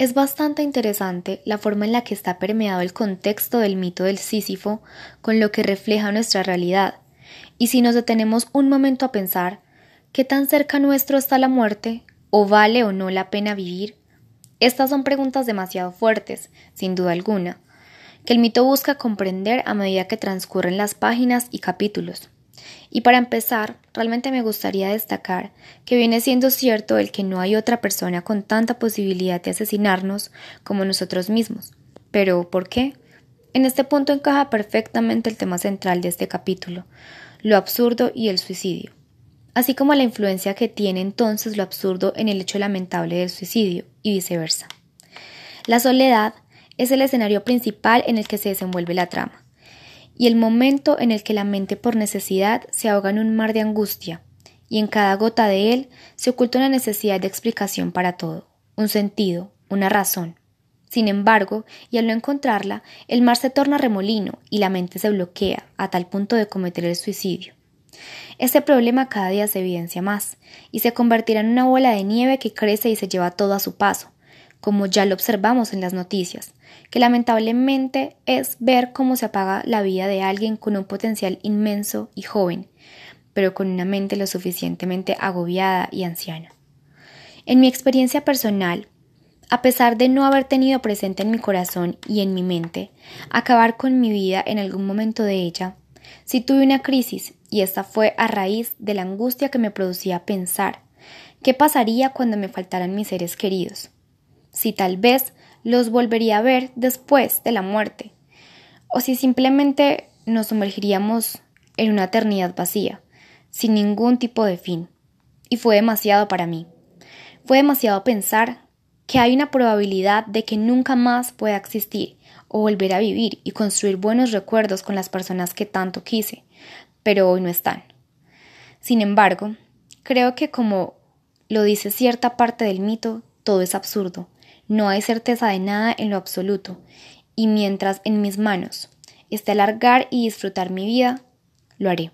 Es bastante interesante la forma en la que está permeado el contexto del mito del Sísifo con lo que refleja nuestra realidad. Y si nos detenemos un momento a pensar, ¿qué tan cerca nuestro está la muerte? ¿O vale o no la pena vivir? Estas son preguntas demasiado fuertes, sin duda alguna, que el mito busca comprender a medida que transcurren las páginas y capítulos. Y para empezar, realmente me gustaría destacar que viene siendo cierto el que no hay otra persona con tanta posibilidad de asesinarnos como nosotros mismos. Pero, ¿por qué? En este punto encaja perfectamente el tema central de este capítulo, lo absurdo y el suicidio, así como la influencia que tiene entonces lo absurdo en el hecho lamentable del suicidio, y viceversa. La soledad es el escenario principal en el que se desenvuelve la trama y el momento en el que la mente por necesidad se ahoga en un mar de angustia, y en cada gota de él se oculta una necesidad de explicación para todo, un sentido, una razón. Sin embargo, y al no encontrarla, el mar se torna remolino y la mente se bloquea a tal punto de cometer el suicidio. Este problema cada día se evidencia más, y se convertirá en una bola de nieve que crece y se lleva todo a su paso, como ya lo observamos en las noticias, que lamentablemente es ver cómo se apaga la vida de alguien con un potencial inmenso y joven, pero con una mente lo suficientemente agobiada y anciana. En mi experiencia personal, a pesar de no haber tenido presente en mi corazón y en mi mente acabar con mi vida en algún momento de ella, sí tuve una crisis y esta fue a raíz de la angustia que me producía pensar qué pasaría cuando me faltaran mis seres queridos si tal vez los volvería a ver después de la muerte, o si simplemente nos sumergiríamos en una eternidad vacía, sin ningún tipo de fin. Y fue demasiado para mí. Fue demasiado pensar que hay una probabilidad de que nunca más pueda existir o volver a vivir y construir buenos recuerdos con las personas que tanto quise, pero hoy no están. Sin embargo, creo que como lo dice cierta parte del mito, todo es absurdo, no hay certeza de nada en lo absoluto, y mientras en mis manos esté alargar y disfrutar mi vida, lo haré.